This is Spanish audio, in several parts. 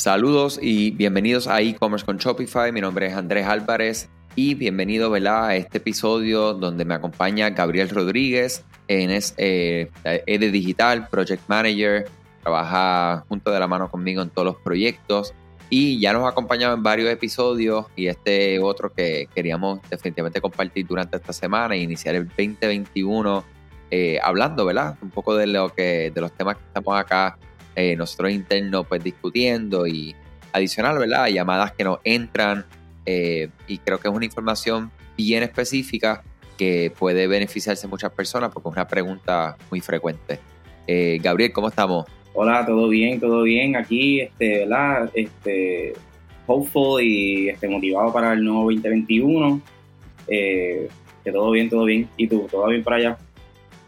Saludos y bienvenidos a e-commerce con Shopify. Mi nombre es Andrés Álvarez y bienvenido a este episodio donde me acompaña Gabriel Rodríguez. En es eh, de Digital, Project Manager, trabaja junto de la mano conmigo en todos los proyectos y ya nos ha acompañado en varios episodios y este otro que queríamos definitivamente compartir durante esta semana e iniciar el 2021 eh, hablando, ¿verdad? Un poco de lo que de los temas que estamos acá eh, nosotros internos pues discutiendo y adicional, ¿verdad? Llamadas que nos entran eh, y creo que es una información bien específica que puede beneficiarse muchas personas porque es una pregunta muy frecuente. Eh, Gabriel, ¿cómo estamos? Hola, todo bien, todo bien. Aquí, este, ¿verdad? Este, hopeful y este, motivado para el nuevo 2021. que todo bien, todo bien. ¿Y tú? ¿Todo bien para allá?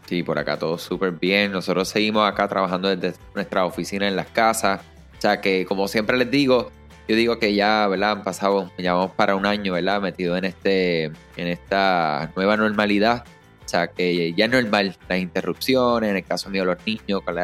Sí, por acá todo súper bien. Nosotros seguimos acá trabajando desde nuestra oficina en las casas. O sea que, como siempre les digo, yo digo que ya, ¿verdad? Han pasado, ya vamos para un año, ¿verdad? Metido en, este, en esta nueva normalidad. O sea que ya es normal las interrupciones, en el caso mío los niños, con,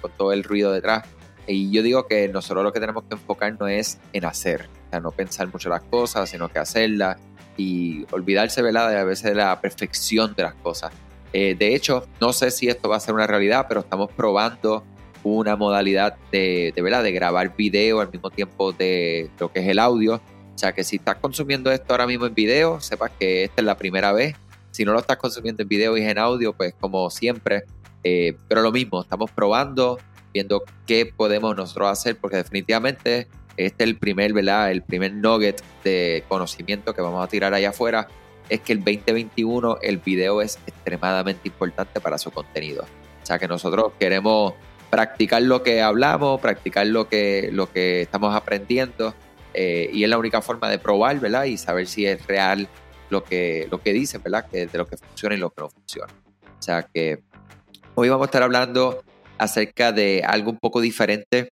con todo el ruido detrás. Y yo digo que nosotros lo que tenemos que enfocarnos es en hacer. O sea, no pensar mucho las cosas, sino que hacerlas. Y olvidarse, ¿verdad? De a veces de la perfección de las cosas. Eh, de hecho, no sé si esto va a ser una realidad, pero estamos probando una modalidad de, ¿verdad? de grabar video al mismo tiempo de lo que es el audio. O sea que si estás consumiendo esto ahora mismo en video, sepas que esta es la primera vez. Si no lo estás consumiendo en video y en audio, pues como siempre. Eh, pero lo mismo, estamos probando, viendo qué podemos nosotros hacer, porque definitivamente este es el primer, ¿verdad? El primer nugget de conocimiento que vamos a tirar allá afuera es que el 2021 el video es extremadamente importante para su contenido. O sea que nosotros queremos practicar lo que hablamos, practicar lo que, lo que estamos aprendiendo eh, y es la única forma de probar, ¿verdad? Y saber si es real lo que, lo que dicen, ¿verdad? Que de lo que funciona y lo que no funciona. O sea que hoy vamos a estar hablando acerca de algo un poco diferente,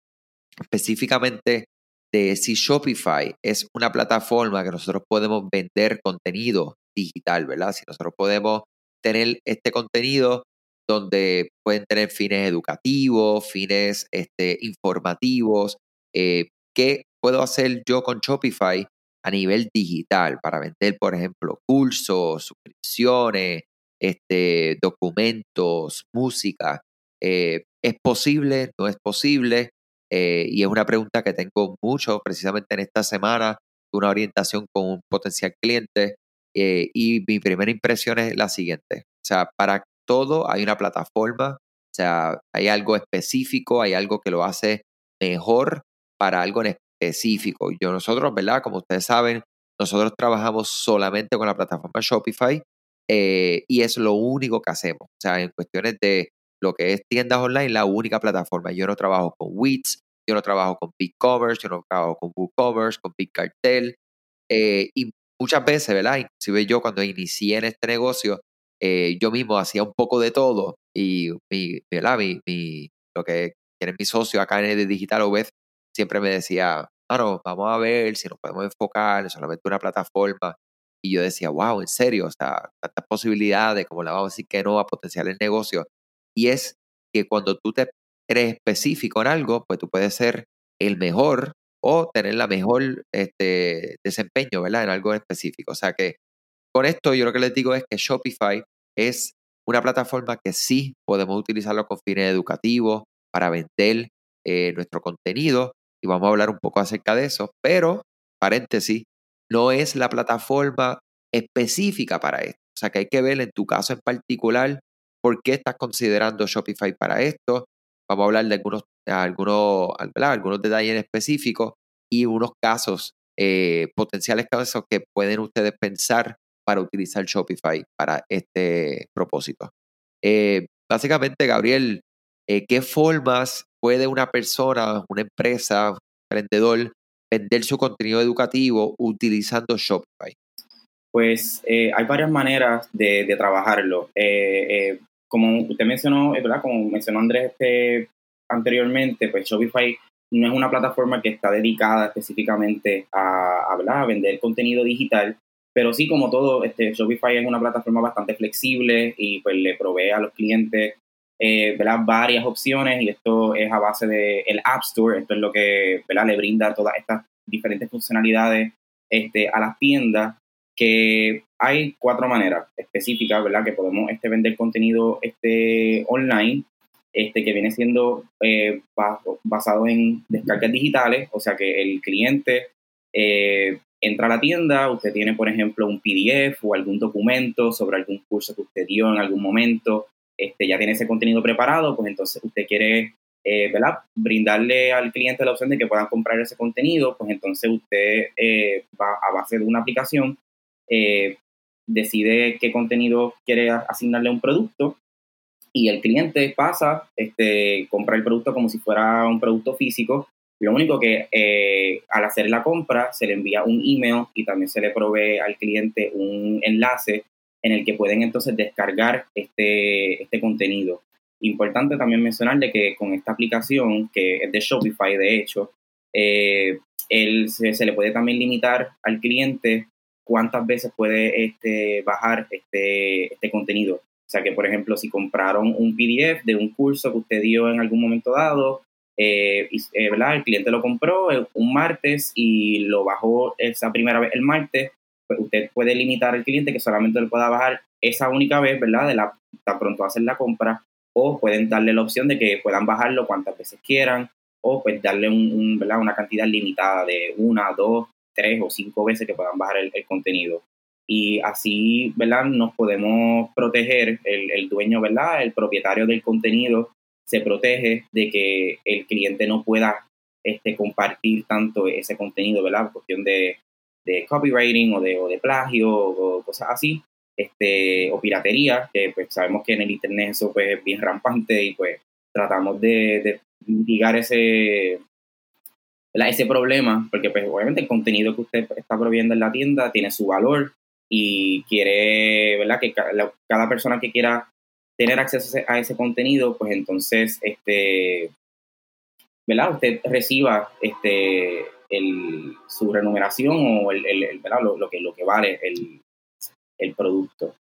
específicamente de si Shopify es una plataforma que nosotros podemos vender contenido digital, ¿verdad? Si nosotros podemos tener este contenido donde pueden tener fines educativos, fines este, informativos, eh, ¿qué puedo hacer yo con Shopify a nivel digital para vender, por ejemplo, cursos, suscripciones, este, documentos, música? Eh, ¿Es posible? ¿No es posible? Eh, y es una pregunta que tengo mucho precisamente en esta semana, una orientación con un potencial cliente. Eh, y mi primera impresión es la siguiente. O sea, para todo hay una plataforma, o sea, hay algo específico, hay algo que lo hace mejor para algo en específico. Yo nosotros, ¿verdad? Como ustedes saben, nosotros trabajamos solamente con la plataforma Shopify eh, y es lo único que hacemos. O sea, en cuestiones de lo que es tiendas online, la única plataforma. Yo no trabajo con Wix, yo no trabajo con BigCommerce, yo no trabajo con WooCommerce, con Big Cartel. Eh, y muchas veces, ¿verdad? Inclusive yo cuando inicié en este negocio, eh, yo mismo hacía un poco de todo y mi, ¿verdad? Mi, lo que tiene mi socio acá en el Digital OBED siempre me decía, bueno, vamos a ver si nos podemos enfocar en solamente una plataforma. Y yo decía, wow, en serio, o sea, tantas posibilidades, como le vamos a decir que no a potenciales negocios. Y es que cuando tú te eres específico en algo, pues tú puedes ser el mejor o tener la mejor este, desempeño, ¿verdad? En algo específico. O sea que con esto yo lo que les digo es que Shopify es una plataforma que sí podemos utilizarlo con fines educativos para vender eh, nuestro contenido y vamos a hablar un poco acerca de eso, pero, paréntesis, no es la plataforma específica para esto. O sea que hay que ver en tu caso en particular ¿Por qué estás considerando Shopify para esto? Vamos a hablar de algunos, algunos, algunos detalles específicos y unos casos, eh, potenciales casos que pueden ustedes pensar para utilizar Shopify para este propósito. Eh, básicamente, Gabriel, eh, ¿qué formas puede una persona, una empresa, un emprendedor, vender su contenido educativo utilizando Shopify? Pues hay varias maneras de, trabajarlo como usted mencionó. Como mencionó Andrés este, anteriormente, pues Shopify no es una plataforma que está dedicada específicamente a, a, vender contenido digital, pero sí, como todo, este, Shopify es una plataforma bastante flexible y pues le provee a los clientes eh, varias opciones y esto es a base del el App Store, esto es lo que ¿verdad? le brinda todas estas diferentes funcionalidades este, a las tiendas, que hay cuatro maneras específicas, ¿verdad? Que podemos este, vender contenido este, online, este, que viene siendo eh, basado en descargas digitales, o sea que el cliente eh, entra a la tienda, usted tiene, por ejemplo, un PDF o algún documento sobre algún curso que usted dio en algún momento, este, ya tiene ese contenido preparado, pues entonces usted quiere eh, brindarle al cliente la opción de que puedan comprar ese contenido, pues entonces usted va a base de una aplicación, decide qué contenido quiere asignarle a un producto y el cliente pasa, este, compra el producto como si fuera un producto físico. Lo único que al hacer la compra se le envía un email y también se le provee al cliente un enlace en el que pueden entonces descargar este, este contenido. Importante también mencionarle que con esta aplicación, que es de Shopify de hecho, eh, se, le puede también limitar al cliente cuántas veces puede este, bajar este, este contenido. O sea que, por ejemplo, si compraron un PDF de un curso que usted dio en algún momento dado, eh, eh, ¿verdad? el cliente lo compró un martes y lo bajó esa primera vez el martes, pues usted puede limitar al cliente que solamente lo pueda bajar esa única vez, ¿verdad? De la, tan pronto hacer la compra, o pueden darle la opción de que puedan bajarlo cuantas veces quieran, o pues darle un, ¿verdad? una cantidad limitada de una, dos, tres o cinco veces que puedan bajar el, contenido. Y así, ¿verdad? Nos podemos proteger, el, el dueño, ¿verdad? El propietario del contenido se protege de que el cliente no pueda este, compartir tanto ese contenido, ¿verdad? cuestión de, de copywriting o de, o de plagio o, cosas así, este, o piratería, que pues sabemos que en el internet eso pues es bien rampante y pues tratamos de, mitigar ese, ese problema, porque pues obviamente el contenido que usted está proveyendo en la tienda tiene su valor y quiere, ¿verdad? Que cada, persona que quiera tener acceso a ese contenido, pues entonces, este, ¿verdad? Usted reciba este, el, su remuneración o el, el, Lo, que, lo que vale el, el producto.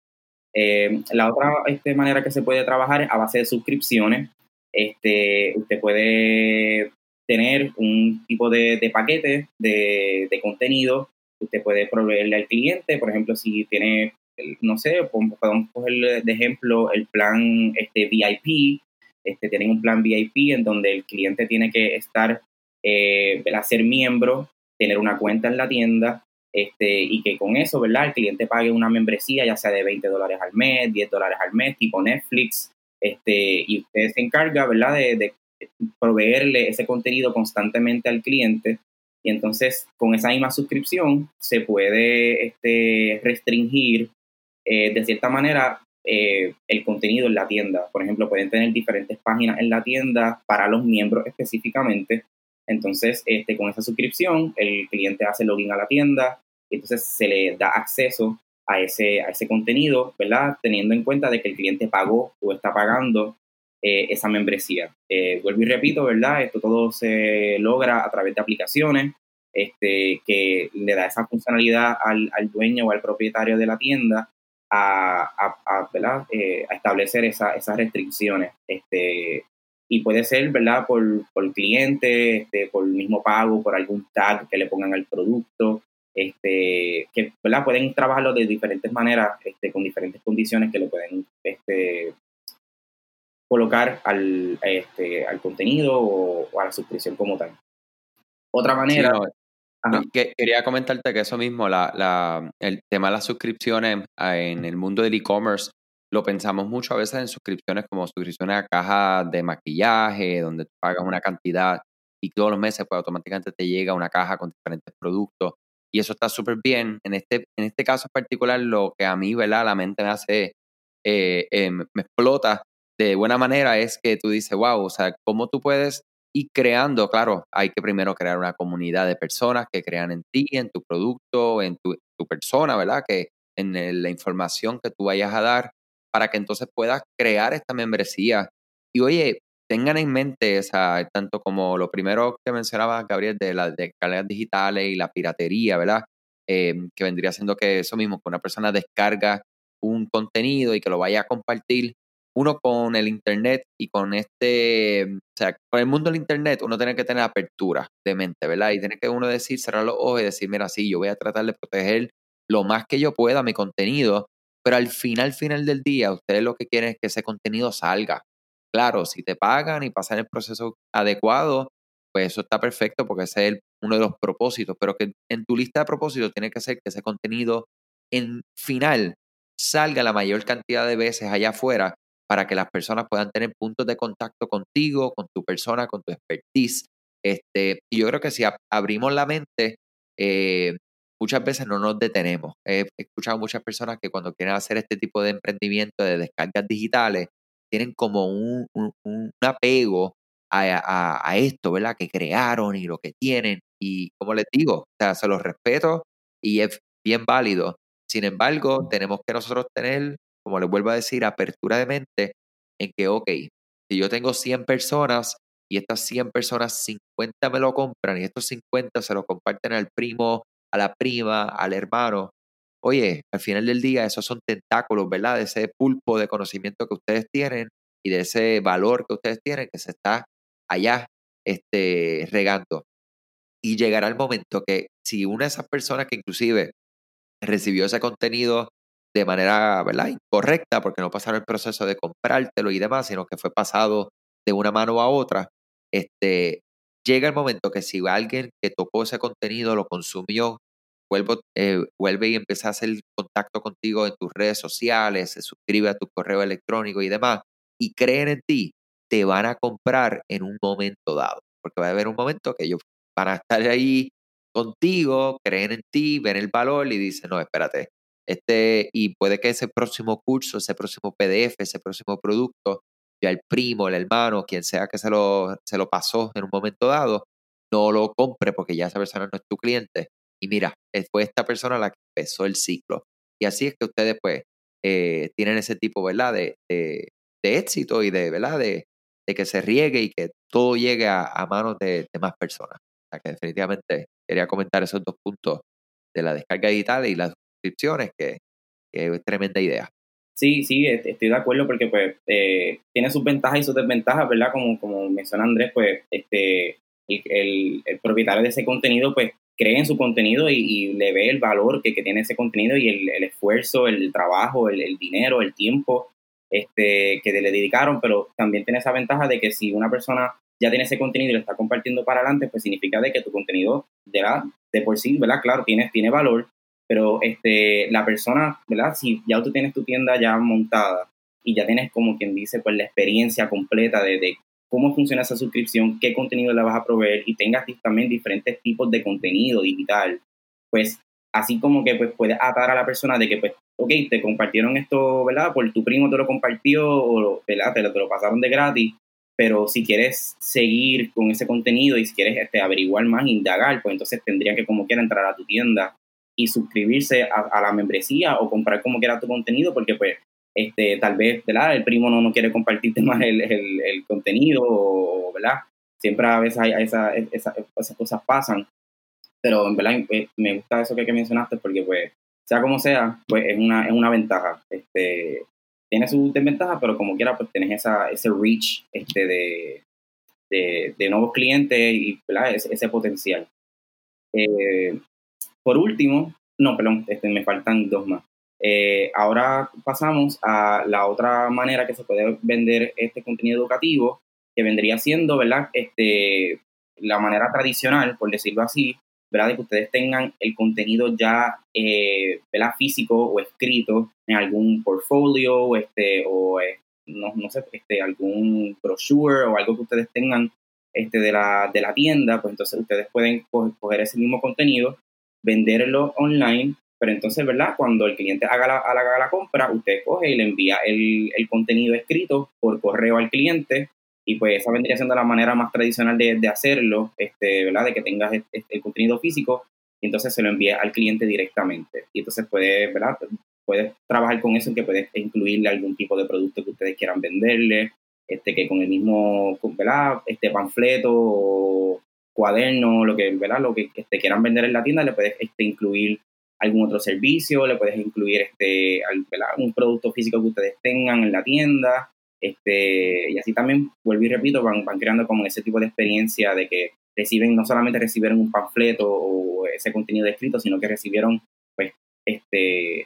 Eh, la otra este, manera que se puede trabajar es a base de suscripciones. Este, usted puede tener un tipo de, de paquete de, de, contenido usted puede proveerle al cliente. Por ejemplo, si tiene, no sé, podemos coger de ejemplo el plan este, VIP. Este, tienen un plan VIP en donde el cliente tiene que estar eh, ser miembro, tener una cuenta en la tienda, este, y que con eso, ¿verdad? El cliente pague una membresía, ya sea de 20 dólares al mes, 10 dólares al mes, tipo Netflix, este, y usted se encarga, ¿verdad? De, proveerle ese contenido constantemente al cliente. Y entonces, con esa misma suscripción, se puede este, restringir eh, de cierta manera eh, el contenido en la tienda. Por ejemplo, pueden tener diferentes páginas en la tienda para los miembros específicamente entonces, este, con esa suscripción, el cliente hace login a la tienda y entonces se le da acceso a ese, a ese contenido, ¿verdad? Teniendo en cuenta de que el cliente pagó o está pagando eh, esa membresía. Eh, vuelvo y repito, ¿verdad? Esto todo se logra a través de aplicaciones este, que le da esa funcionalidad al, al dueño o al propietario de la tienda a, a, ¿verdad? Eh, a establecer esa, esas restricciones. Este, y puede ser, ¿verdad? Por, por cliente, este, por el mismo pago, por algún tag que le pongan al producto, este, que, ¿verdad? Pueden trabajarlo de diferentes maneras, este, con diferentes condiciones que le pueden este, colocar al, este, al contenido o, a la suscripción como tal. Otra manera... quería comentarte que eso mismo, la, la, el tema de las suscripciones ah, en el mundo del e-commerce, lo pensamos mucho a veces en suscripciones como suscripciones a cajas de maquillaje, donde tú pagas una cantidad y todos los meses pues automáticamente te llega una caja con diferentes productos y eso está súper bien. En este, en este caso en particular, lo que a mí, ¿verdad? La mente me hace, eh, eh, me explota de buena manera es que tú dices, wow, o sea, ¿cómo tú puedes ir creando? Claro, hay que primero crear una comunidad de personas que crean en ti, en tu producto, en tu, tu persona, ¿verdad? Que en la información que tú vayas a dar para que entonces puedas crear esta membresía. Y oye, tengan en mente, o tanto como lo primero que mencionaba Gabriel de las descargas digitales y la piratería, ¿verdad? Em, que vendría siendo que eso mismo, que una persona descarga un contenido y que lo vaya a compartir. Uno con el Internet y con este, o sea, con el mundo del Internet, uno tiene que tener apertura de mente, ¿verdad? Y tiene que uno decir, cerrar los ojos y decir, mira, sí, yo voy a tratar de proteger lo más que yo pueda mi contenido, pero al final, final del día, ustedes lo que quieren es que ese contenido salga. Claro, si te pagan y pasan el proceso adecuado, pues eso está perfecto porque ese es uno de los propósitos, pero que en tu lista de propósitos tiene que ser que ese contenido en final salga la mayor cantidad de veces allá afuera para que las personas puedan tener puntos de contacto contigo, con tu persona, con tu expertise. Este, y yo creo que si abrimos la mente, eh, muchas veces no nos detenemos. He escuchado muchas personas que cuando quieren hacer este tipo de emprendimiento de descargas digitales, tienen como un, apego a, esto, ¿verdad? Que crearon y lo que tienen. Y como les digo, o sea, se los respeto y es bien válido. Sin embargo, tenemos que nosotros tener, como les vuelvo a decir, apertura de mente en que, ok, si yo tengo 100 personas y estas 100 personas, 50 me lo compran y estos 50 se lo comparten al primo a la prima, al hermano. Oye, al final del día esos son tentáculos, ¿verdad? De ese pulpo de conocimiento que ustedes tienen y de ese valor que ustedes tienen que se está allá este, regando. Y llegará el momento que si una de esas personas que inclusive recibió ese contenido de manera incorrecta, porque no pasaron el proceso de comprártelo y demás, sino que fue pasado de una mano a otra, este, llega el momento que si alguien que tocó ese contenido lo consumió, eh, vuelve y empieza a hacer contacto contigo en tus redes sociales, se suscribe a tu correo electrónico y demás, y creen en ti, te van a comprar en un momento dado. Porque va a haber un momento que ellos van a estar ahí contigo, creen en ti, ven el valor y dicen, no, espérate, este, y puede que ese próximo curso, ese próximo PDF, ese próximo producto ya el primo, el hermano, quien sea que se lo, se lo pasó en un momento dado, no lo compre porque ya esa persona no es tu cliente. Y mira, eh, fue esta persona la que empezó el ciclo. Y así es que ustedes pues eh, tienen ese tipo, ¿verdad? De, de, éxito y de, ¿verdad? De, de, que se riegue y que todo llegue a, manos de, más personas. O sea que definitivamente quería comentar esos dos puntos de la descarga digital y las suscripciones, que, que es tremenda idea. Sí, sí, estoy de acuerdo porque pues eh, tiene sus ventajas y sus desventajas, ¿verdad? Como, como menciona Andrés, pues este, el, propietario de ese contenido pues cree en su contenido y, le ve el valor que, tiene ese contenido y el, esfuerzo, el trabajo, el, dinero, el tiempo este, que le dedicaron, pero también tiene esa ventaja de que si una persona ya tiene ese contenido y lo está compartiendo para adelante, pues significa de que tu contenido de, de por sí, ¿verdad? Claro, tiene, tiene valor, pero este, la persona, ¿verdad? Si ya tú tienes tu tienda ya montada y ya tienes como quien dice, pues la experiencia completa de, cómo funciona esa suscripción, qué contenido le vas a proveer y tengas también diferentes tipos de contenido digital, pues así como que pues puedes atar a la persona de que pues, ok, te compartieron esto, ¿verdad? Por tu primo te lo compartió o, ¿verdad? Te lo, te lo pasaron de gratis, pero si quieres seguir con ese contenido y si quieres este, averiguar más, indagar, pues entonces tendría que como quiera entrar a tu tienda y suscribirse a, la membresía o comprar como quiera tu contenido, porque pues este, tal vez, ¿verdad? El primo no, no quiere compartirte más el, el, contenido, o, ¿verdad? Siempre a veces hay, esa, esa, esas cosas pasan, pero en verdad eh, me gusta eso que, mencionaste porque pues, sea como sea, pues es una, es una ventaja. Este, tiene sus desventajas, pero como quiera, pues tienes esa, ese reach este, de, de, nuevos clientes y ¿verdad? Ese, ese potencial. Eh, por último, no, perdón, este, me faltan dos más. Eh, ahora pasamos a la otra manera que se puede vender este contenido educativo, que vendría siendo, ¿verdad? Este, la manera tradicional, por decirlo así, ¿verdad? De que ustedes tengan el contenido ya, eh, ¿verdad? Físico o escrito en algún portfolio, este, o eh, no, no, sé, este, algún brochure o algo que ustedes tengan este, de, la, de la tienda, pues entonces ustedes pueden coger ese mismo contenido venderlo online, pero entonces, ¿verdad? Cuando el cliente haga la, haga la compra, usted coge y le envía el, el, contenido escrito por correo al cliente y pues esa vendría siendo la manera más tradicional de, de hacerlo, este, ¿verdad? De que tengas el, contenido físico y entonces se lo envía al cliente directamente. Y entonces puede, ¿verdad? Puedes trabajar con eso que puedes incluirle algún tipo de producto que ustedes quieran venderle, este, que con el mismo, ¿verdad? Este panfleto o cuaderno, lo que, ¿verdad? Lo que, te quieran vender en la tienda, le puedes este, incluir algún otro servicio, le puedes incluir este, un producto físico que ustedes tengan en la tienda, Este, y así también, vuelvo y repito, van, van creando como ese tipo de experiencia de que reciben, no solamente recibieron un panfleto o ese contenido escrito, sino que recibieron, pues, este,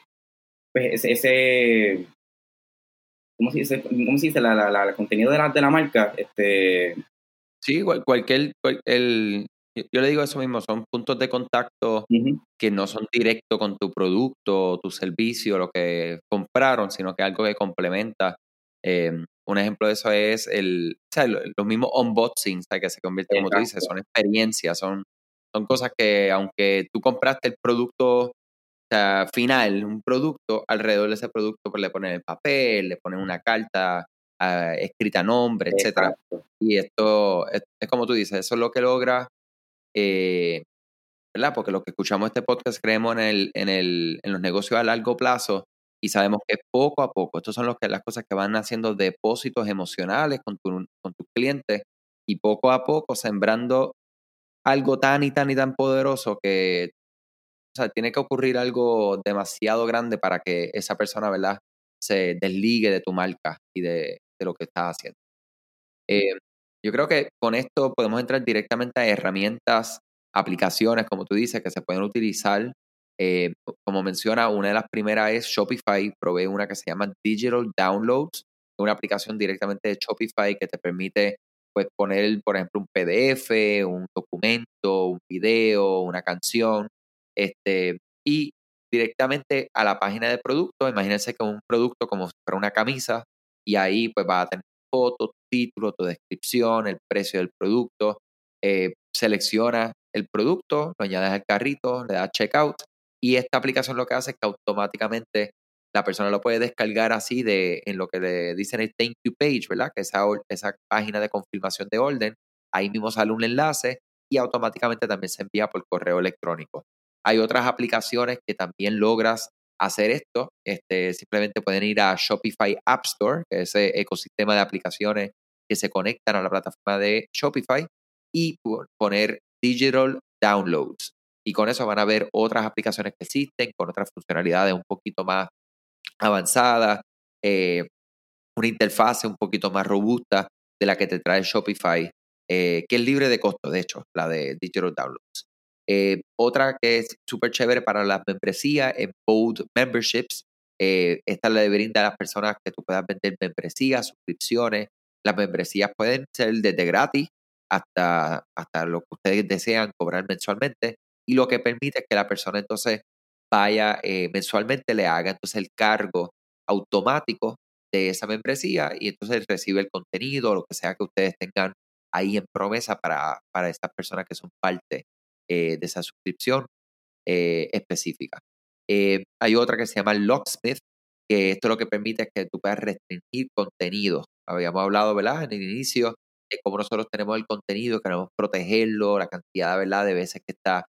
pues ese, ¿cómo se? ¿Cómo se dice? La, el contenido de la, de la marca, este... Sí, cualquier, el, yo le digo eso mismo, son puntos de contacto que no son directos con tu producto, tu servicio, lo que compraron, sino que algo que complementa. Em, un ejemplo de eso es el, o sea, los mismos unboxings que se convierten, como tú dices, son experiencias, son, son cosas que aunque tú compraste el producto final, un producto, alrededor de ese producto pues, le ponen el papel, le ponen una carta ah, escrita a nombre, etcétera. Y esto es, como tú dices, eso es lo que logra, eh, ¿verdad? Porque lo que escuchamos este podcast creemos en, el, en, el, en los negocios a largo plazo y sabemos que poco a poco, estos son los que, las cosas que van haciendo depósitos emocionales con, tu, con tus clientes y poco a poco sembrando algo tan y tan y tan poderoso que o sea, tiene que ocurrir algo demasiado grande para que esa persona, ¿verdad?, se desligue de tu marca y de, lo que estás haciendo. Eh, yo creo que con esto podemos entrar directamente a herramientas, aplicaciones, como tú dices, que se pueden utilizar. Eh, como menciona, una de las primeras es Shopify, provee una que se llama Digital Downloads, una aplicación directamente de Shopify que te permite pues, poner, por ejemplo, un PDF, un documento, un video, una canción, este, y directamente a la página de producto. Imagínense que un producto como si fuera una camisa y ahí pues va a tener foto, título, tu descripción, el precio del producto. Eh, selecciona el producto, lo añades al carrito, le das checkout y esta aplicación lo que hace es que automáticamente la persona lo puede descargar así de en lo que le dicen el thank you page, ¿verdad? Que esa, esa página de confirmación de orden, ahí mismo sale un enlace y automáticamente también se envía por correo electrónico. Hay otras aplicaciones que también logras hacer esto. Este, simplemente pueden ir a Shopify App Store, que es ese ecosistema de aplicaciones que se conectan a la plataforma de Shopify, y poner Digital Downloads. Y con eso van a ver otras aplicaciones que existen, con otras funcionalidades un poquito más avanzadas, eh, una interfase un poquito más robusta de la que te trae Shopify, eh, que es libre de costo, de hecho, la de Digital Downloads. Eh, otra que es súper chévere para las membresías es Bold Memberships. Eh, esta le brinda a las personas que tú puedas vender membresías, suscripciones. Las membresías pueden ser desde gratis hasta, hasta lo que ustedes desean cobrar mensualmente. Y lo que permite es que la persona entonces vaya eh, mensualmente, le haga entonces el cargo automático de esa membresía y entonces recibe el contenido, lo que sea que ustedes tengan ahí en promesa para, para estas personas que son parte eh, de esa suscripción eh, específica. Eh, hay otra que se llama Locksmith, que esto lo que permite es que tú puedas restringir contenido. Habíamos hablado, ¿verdad? En el inicio de cómo nosotros tenemos el contenido, queremos protegerlo, la cantidad. De veces que está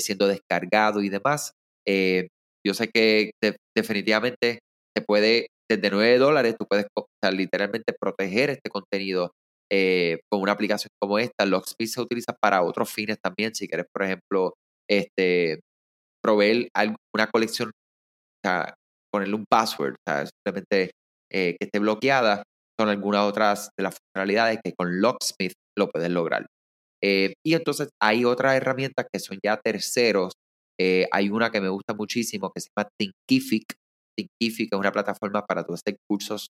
siendo descargado y demás. yo sé que definitivamente se puede, desde 9 dólares, tú puedes literalmente proteger este contenido eh, con una aplicación como esta. Locksmith se utiliza para otros fines también. Si quieres, por ejemplo, este, proveer una colección, ponerle un password, simplemente eh, que esté bloqueada, son algunas otras de las funcionalidades que con Locksmith lo puedes lograr. Eh, y entonces hay otras herramientas que son ya terceros. hay una que me gusta muchísimo que se llama Thinkific. Thinkific es una plataforma para tú hacer cursos,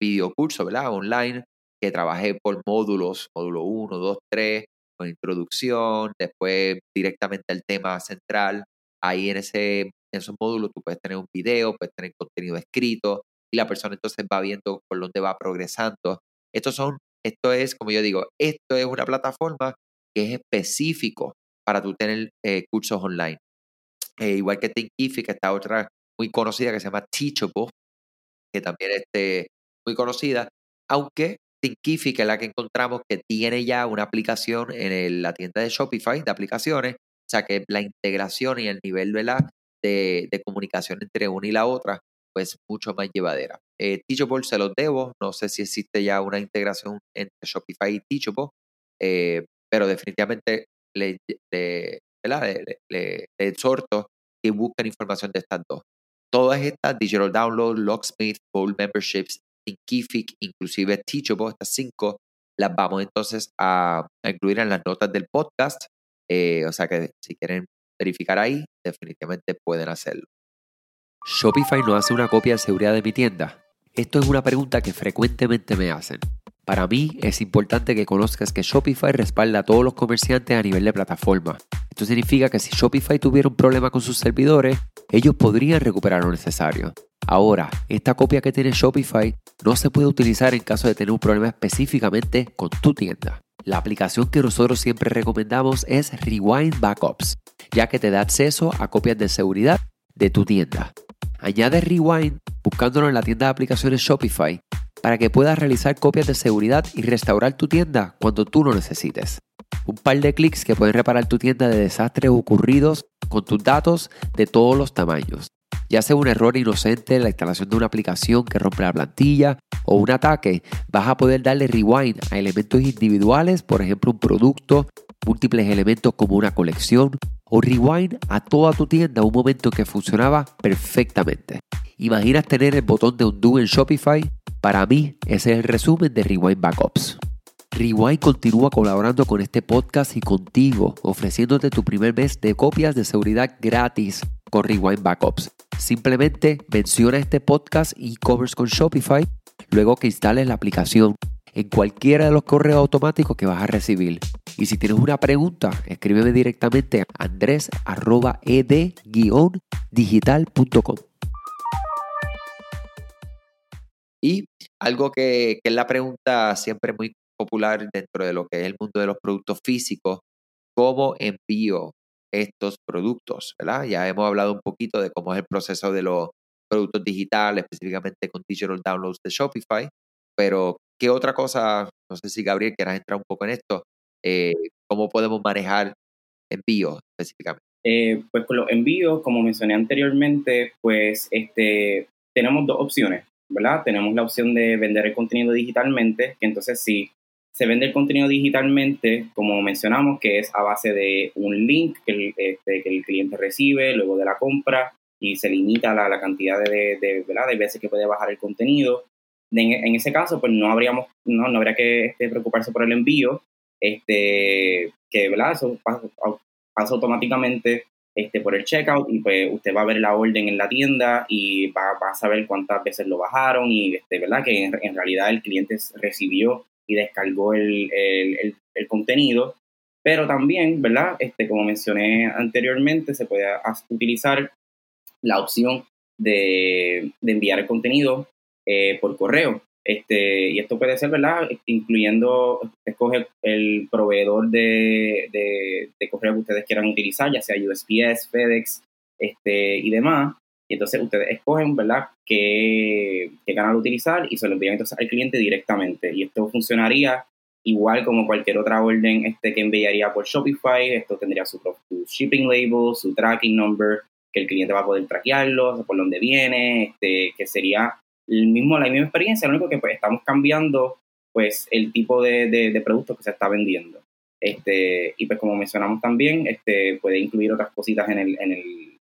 videocursos, ¿verdad? Online, que trabajé por módulos, módulo 1, 2, 3, con introducción, después directamente al tema central. Ahí en, ese, en esos módulos tú puedes tener un video, puedes tener contenido escrito y la persona entonces va viendo por dónde va progresando. Estos son, esto es, como yo digo, esto es una plataforma que es específico para tú tener eh, cursos online. Eh, igual que Thinkific, está otra muy conocida que se llama Teachable, que también es este, muy conocida, aunque Thinkific es la que encontramos que tiene ya una aplicación en la tienda de Shopify de aplicaciones, o sea que la integración y el nivel de, de comunicación entre una y la otra, pues mucho más llevadera. Eh, Teachable se los debo, no sé si existe ya una integración entre Shopify y Teachable, eh, pero definitivamente le, le, le, exhorto que busquen información de estas dos. Todas estas, Digital Download, Locksmith, Bold Memberships Thinkific, inclusive Teachable, estas cinco, las vamos entonces a, incluir en las notas del podcast. Eh, o sea que si quieren verificar ahí, definitivamente pueden hacerlo. Shopify no hace una copia de seguridad de mi tienda. Esto es una pregunta que frecuentemente me hacen. Para mí es importante que conozcas que Shopify respalda a todos los comerciantes a nivel de plataforma. Esto significa que si Shopify tuviera un problema con sus servidores, ellos podrían recuperar lo necesario. Ahora, esta copia que tiene Shopify no se puede utilizar en caso de tener un problema específicamente con tu tienda. La aplicación que nosotros siempre recomendamos es Rewind Backups, ya que te da acceso a copias de seguridad de tu tienda. Añade Rewind buscándolo en la tienda de aplicaciones Shopify para que puedas realizar copias de seguridad y restaurar tu tienda cuando tú lo necesites. Un par de clics que pueden reparar tu tienda de desastres ocurridos con tus datos de todos los tamaños. Ya sea un error inocente en la instalación de una aplicación que rompe la plantilla o un ataque, vas a poder darle rewind a elementos individuales, por ejemplo un producto, múltiples elementos como una colección, o rewind a toda tu tienda un momento que funcionaba perfectamente. ¿Imaginas tener el botón de undo en Shopify? Para mí, ese es el resumen de Rewind Backups. Rewind continúa colaborando con este podcast y contigo, ofreciéndote tu primer mes de copias de seguridad gratis con Rewind Backups. Simplemente menciona este podcast y covers con Shopify luego que instales la aplicación en cualquiera de los correos automáticos que vas a recibir. Y si tienes una pregunta, escríbeme directamente a andres.ed-digital.com. Y algo que, es la pregunta siempre muy popular dentro de lo que es el mundo de los productos físicos, ¿cómo envío estos productos? ¿verdad? Ya hemos hablado un poquito de cómo es el proceso de los productos digitales, específicamente con Digital Downloads de Shopify, pero ¿qué otra cosa, no sé si Gabriel quieras entrar un poco en esto, eh, cómo podemos manejar envíos específicamente? Eh, pues con los envíos, como mencioné anteriormente, pues este, tenemos dos opciones. ¿verdad? Tenemos la opción de vender el contenido digitalmente, que entonces si se vende el contenido digitalmente, como mencionamos, que es a base de un link que el, este, que el cliente recibe luego de la compra y se limita la, la cantidad de, de, ¿verdad? de veces que puede bajar el contenido. En, ese caso, pues no habríamos, no, no habría que este, preocuparse por el envío, este, que ¿verdad? eso pasa, automáticamente este, por el checkout y pues usted va a ver la orden en la tienda y va, a saber cuántas veces lo bajaron y este, ¿verdad? que en, realidad el cliente recibió y descargó el, contenido. Pero también, ¿verdad? Este, como mencioné anteriormente, se puede utilizar la opción de, enviar el contenido eh, por correo. Este, y esto puede ser, ¿verdad? Incluyendo, escoge el proveedor de, de, correo que ustedes quieran utilizar, ya sea USPS, FedEx este, y demás. Y entonces ustedes escogen, ¿verdad?, qué, qué canal utilizar y se lo envían entonces al cliente directamente. Y esto funcionaría igual como cualquier otra orden este, que enviaría por Shopify. Esto tendría su, su shipping label, su tracking number, que el cliente va a poder traquearlo, por dónde viene, este, que sería el mismo, la misma experiencia, lo único que pues, estamos cambiando pues el tipo de, de, producto que se está vendiendo. Este, y pues como mencionamos también, este, puede incluir otras cositas en, el, en, el,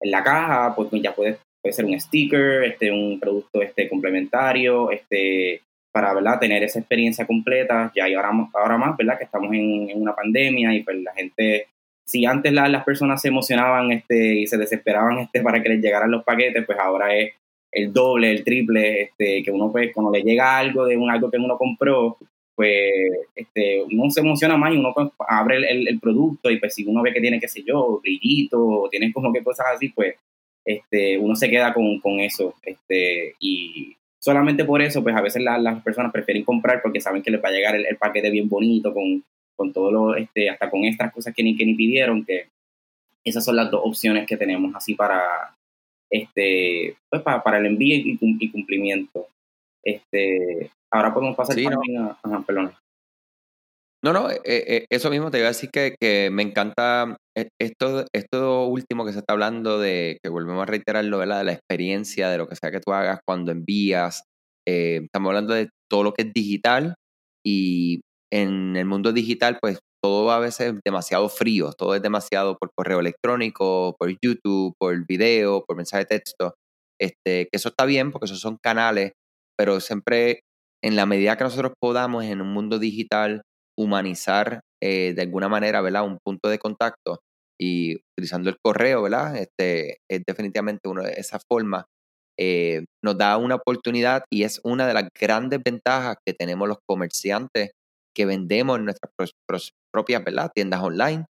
en la caja, pues ya puede, puede ser un sticker, este, un producto este, complementario, este, para ¿verdad? tener esa experiencia completa, ya y ahora, ahora más, ¿verdad? que estamos en, en una pandemia y pues la gente, si antes las personas se emocionaban este, y se desesperaban este, para que les llegaran los paquetes, pues ahora es el doble, el triple, este, que uno pues cuando le llega algo de un algo que uno compró, pues este, uno se emociona más y uno pues, abre el, el, producto y pues si uno ve que tiene, qué sé yo, brillito, o tiene como que cosas así, pues este, uno se queda con, con eso. Este, y solamente por eso, pues a veces las personas prefieren comprar porque saben que les va a llegar el, el paquete bien bonito, con, con todo lo, este, hasta con estas cosas que ni, que ni pidieron, que esas son las dos opciones que tenemos así para, este, pues para, para el envío y, cumplimiento. Este, ahora podemos pasar también a, perdón. No, no, eh, eh, eso mismo te iba a decir que, que, me encanta eh, esto, esto último que se está hablando de, que volvemos a reiterarlo, ¿verdad? De la experiencia, de lo que sea que tú hagas cuando envías. estamos hablando de todo lo que es digital y en el mundo digital, pues todo a veces demasiado frío, todo es demasiado por correo electrónico, por YouTube, por video, por mensaje de texto. Este, que eso está bien porque esos son canales, pero siempre en la medida que nosotros podamos en un mundo digital humanizar eh, de alguna manera, ¿verdad? Un punto de contacto y utilizando el correo, ¿verdad? Este, es definitivamente una de esas formas. Eh, nos da una oportunidad y es una de las grandes ventajas que tenemos los comerciantes que vendemos en nuestras propias ¿verdad? tiendas online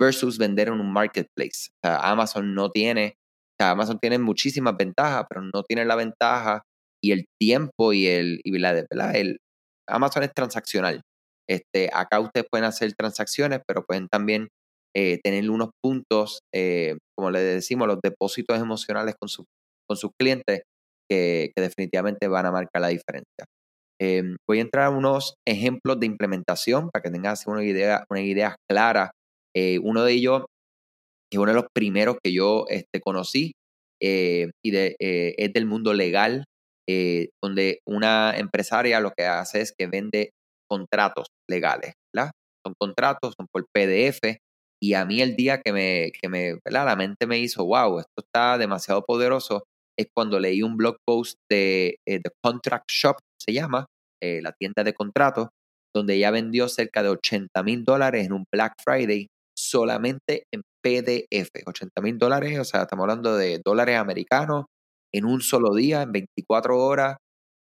versus vender en un marketplace. O sea, Amazon no tiene, o sea, Amazon tiene muchísimas ventajas, pero no tiene la ventaja y el tiempo y el, y la, ¿verdad? El, Amazon es transaccional. Este, acá ustedes pueden hacer transacciones, pero pueden también eh, tener unos puntos, eh, como les decimos, los depósitos emocionales con, su, con sus clientes que, definitivamente van a marcar la diferencia. Em, voy a entrar a unos ejemplos de implementación para que tengan una idea, una idea clara. Eh, uno de ellos es uno de los primeros que yo este, conocí y de, es del mundo legal, donde una empresaria lo que hace es que vende contratos legales, ¿verdad? Son contratos, son por PDF. Y a mí el día que me, que me ¿verdad? la mente me hizo, wow, esto está demasiado poderoso, es cuando leí un blog post de The eh, Contract Shop, se llama, eh, la tienda de contratos, donde ella vendió cerca de 80 mil dólares en un Black Friday solamente en PDF. 80 mil dólares, o sea, estamos hablando de dólares americanos en un solo día, en 24 horas,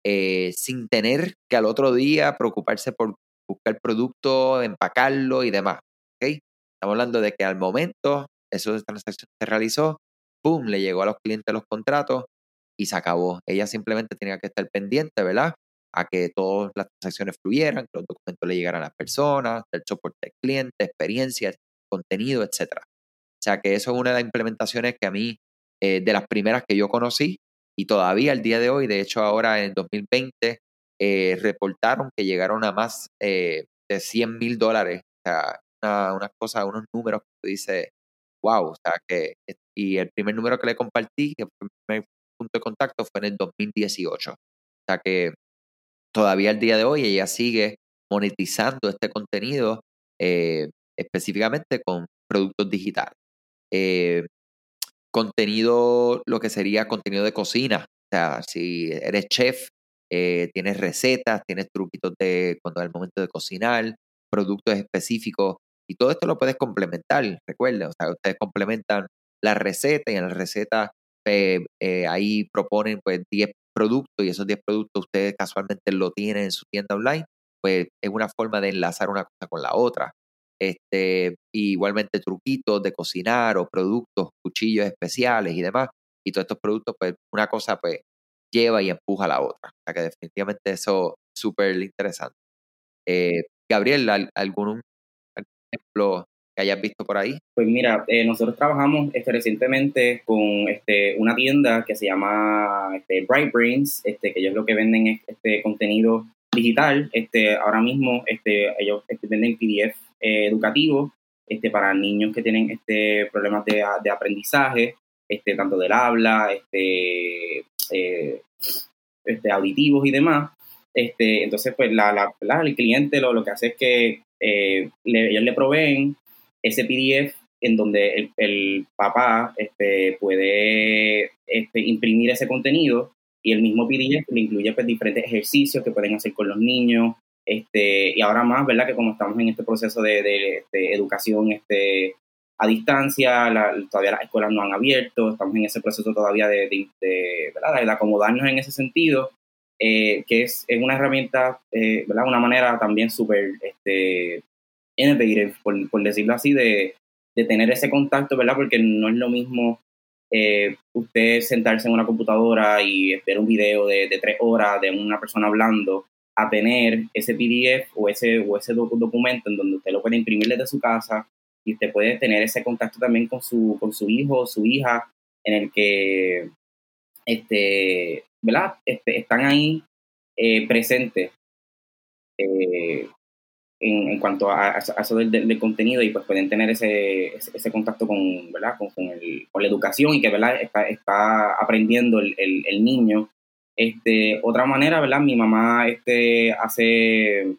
eh, sin tener que al otro día preocuparse por buscar producto, empacarlo y demás. ¿okay? Estamos hablando de que al momento esa transacción se realizó, ¡pum! Le llegó a los clientes los contratos y se acabó. Ella simplemente tenía que estar pendiente, ¿verdad? A que todas las transacciones fluyeran, que los documentos le llegaran a las personas, el soporte del cliente, experiencias, contenido, etc. O sea que eso es una de las implementaciones que a mí, eh, de las primeras que yo conocí, y todavía al día de hoy, de hecho ahora en 2020, eh, reportaron que llegaron a más eh, de 100 mil dólares. O sea, una, cosa, unos números que tú dices, wow, o sea, que, y el primer número que le compartí, que el primer punto de contacto, fue en el 2018. O sea que todavía al día de hoy ella sigue monetizando este contenido eh, específicamente con productos digitales contenido, lo que sería contenido de cocina. O sea, si eres chef, eh, tienes recetas, tienes truquitos de cuando es el momento de cocinar, productos específicos, y todo esto lo puedes complementar, recuerden, o sea, ustedes complementan la receta y en la receta eh, eh, ahí proponen pues 10 productos y esos 10 productos ustedes casualmente lo tienen en su tienda online, pues es una forma de enlazar una cosa con la otra este, igualmente truquitos de cocinar o productos, cuchillos especiales y demás. Y todos estos productos, pues una cosa pues lleva y empuja a la otra. O sea que definitivamente eso es súper interesante. Eh, Gabriel, ¿algún, ejemplo que hayas visto por ahí? Pues mira, eh, nosotros trabajamos este, recientemente con este, una tienda que se llama este, Bright Brains, este, que ellos lo que venden es este contenido digital. Este, ahora mismo este, ellos este, venden PDF eh, educativos este, para niños que tienen este, problemas de, de aprendizaje, este, tanto del habla, este, eh, este, auditivos y demás. Este, entonces, pues la, la, el cliente lo, lo que hace es que eh, ellos le proveen ese PDF en donde el, el papá este, puede este, imprimir ese contenido y el mismo PDF le incluye pues, diferentes ejercicios que pueden hacer con los niños, este, y ahora más, ¿verdad? Que como estamos en este proceso de, educación este, a distancia, todavía las escuelas no han abierto, estamos en ese proceso todavía de, acomodarnos en ese sentido, eh, que es, es, una herramienta, eh, ¿verdad? Una manera también súper este, por, decirlo así, de, de tener ese contacto, ¿verdad? Porque no es lo mismo eh, usted sentarse en una computadora y ver un video de, de, tres horas de una persona hablando a tener ese PDF o ese, o ese documento en donde usted lo puede imprimir desde su casa y usted puede tener ese contacto también con su, con su hijo o su hija en el que este, ¿verdad? Este, están ahí eh, presentes eh, en, en, cuanto a, eso del, contenido y pues pueden tener ese, ese, contacto con, ¿verdad? Con, con, el, con, la educación y que ¿verdad? Está, está aprendiendo el, el niño este, otra manera, ¿verdad? Mi mamá este, hace,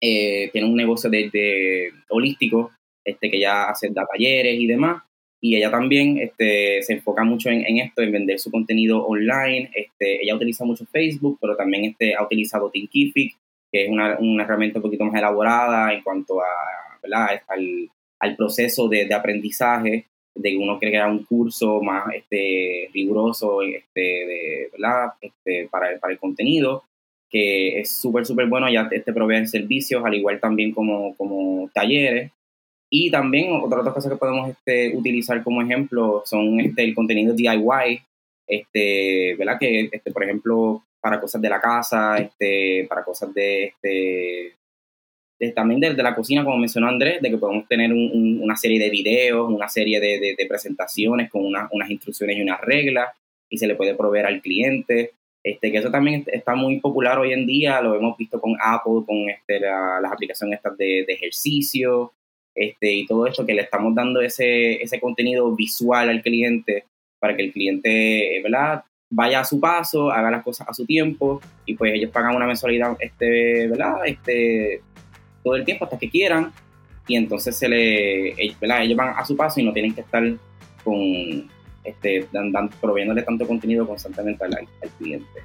eh, tiene un negocio de, holístico, este, que ya hace da talleres y demás. y ella también este, se enfoca mucho en, esto, en vender su contenido online. Este, ella utiliza mucho Facebook, pero también este, ha utilizado Thinkific, que es una, herramienta un poquito más elaborada en cuanto a, Al, proceso de, de, aprendizaje, de que uno crea un curso más este, riguroso este, de, ¿verdad? Este, para, para el contenido que es súper, súper bueno, ya te, te, provee servicios, al igual también como, como talleres, y también otra, otra cosa que podemos este, utilizar como ejemplo son este, el contenido DIY, este, ¿verdad? Que, este, por ejemplo, para cosas de la casa, este, para cosas de, este, también de, la cocina, como mencionó Andrés, de que podemos tener una serie de videos, una serie de, de, presentaciones con unas instrucciones y unas reglas, y se le puede proveer al cliente. Este, que eso también está muy popular hoy en día, lo hemos visto con Apple, con este, las aplicaciones estas de, de ejercicio, este, y todo esto, que le estamos dando ese, ese contenido visual al cliente para que el cliente, ¿verdad? vaya a su paso, haga las cosas a su tiempo y pues ellos pagan una mensualidad, este, ¿verdad? Este, todo el tiempo hasta que quieran y entonces se le, ¿verdad? ellos van a su paso y no tienen que estar con, este, dan, proveyéndole tanto contenido constantemente al, al cliente.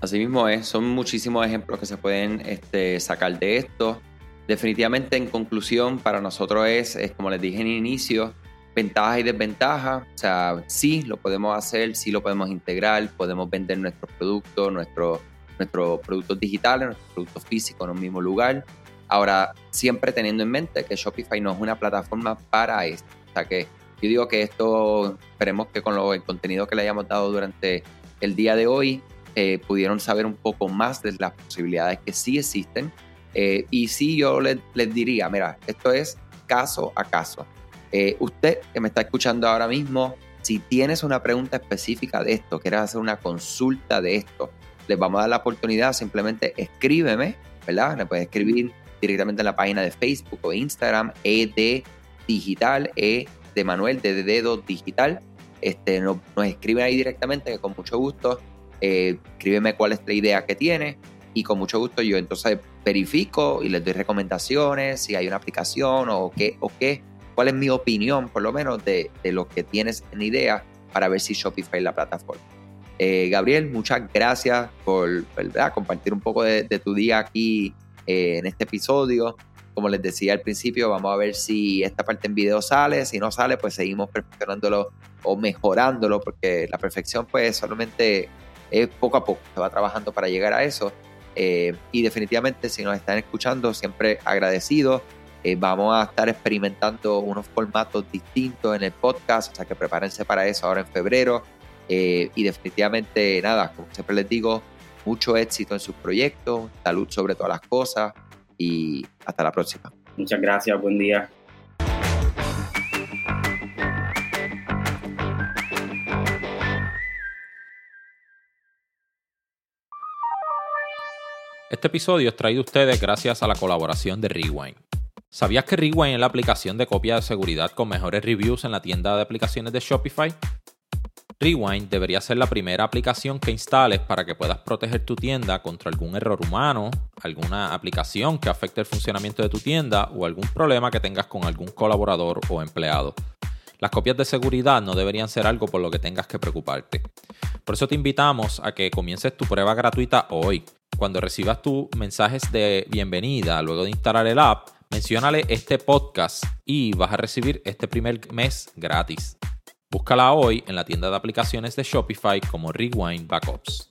Así mismo es, son muchísimos ejemplos que se pueden este, sacar de esto. Definitivamente, en conclusión, para nosotros es, como les dije en inicio, ventajas y desventajas. O sea, sí lo podemos hacer, sí lo podemos integrar, podemos vender nuestros productos, nuestros nuestros productos digitales, nuestros productos físicos en un mismo lugar. Ahora, siempre teniendo en mente que Shopify no es una plataforma para esto. O sea que yo digo que esto, esperemos que con lo, el contenido que le hayamos dado durante el día de hoy, eh, pudieron saber un poco más de las posibilidades que sí existen eh, y sí, yo les, diría, mira, esto es caso a caso. Eh, usted que me está escuchando ahora mismo, si tienes una pregunta específica de esto, quieres hacer una consulta de esto, les vamos a dar la oportunidad, simplemente escríbeme, ¿verdad? Me puedes escribir directamente en la página de Facebook o Instagram, ED Digital, E de Manuel, de Dedo Digital. Este, nos, escriben ahí directamente, que con mucho gusto, eh, escríbeme cuál es la idea que tiene y con mucho gusto yo entonces verifico y les doy recomendaciones, si hay una aplicación o qué, o qué, cuál es mi opinión por lo menos de, lo que tienes en idea para ver si Shopify es la plataforma. Eh, Gabriel, muchas gracias por compartir un poco de, tu día aquí eh, en este episodio. Como les decía al principio, vamos a ver si esta parte en video sale. Si no sale, pues seguimos perfeccionándolo o mejorándolo, porque la perfección pues solamente es poco a poco. Se va trabajando para llegar a eso. Eh, y definitivamente si nos están escuchando, siempre agradecidos. Eh, vamos a estar experimentando unos formatos distintos en el podcast, o sea que prepárense para eso ahora en febrero. Eh, y definitivamente, nada, como siempre les digo, mucho éxito en sus proyectos, salud sobre todas las cosas y hasta la próxima. Muchas gracias, buen día. Este episodio es traído a ustedes gracias a la colaboración de Rewind. ¿Sabías que Rewind es la aplicación de copia de seguridad con mejores reviews en la tienda de aplicaciones de Shopify? Rewind debería ser la primera aplicación que instales para que puedas proteger tu tienda contra algún error humano, alguna aplicación que afecte el funcionamiento de tu tienda o algún problema que tengas con algún colaborador o empleado. Las copias de seguridad no deberían ser algo por lo que tengas que preocuparte. Por eso te invitamos a que comiences tu prueba gratuita hoy cuando recibas tus mensajes de bienvenida luego de instalar el app, menciónale este podcast y vas a recibir este primer mes gratis. Búscala hoy en la tienda de aplicaciones de Shopify como Rewind Backups.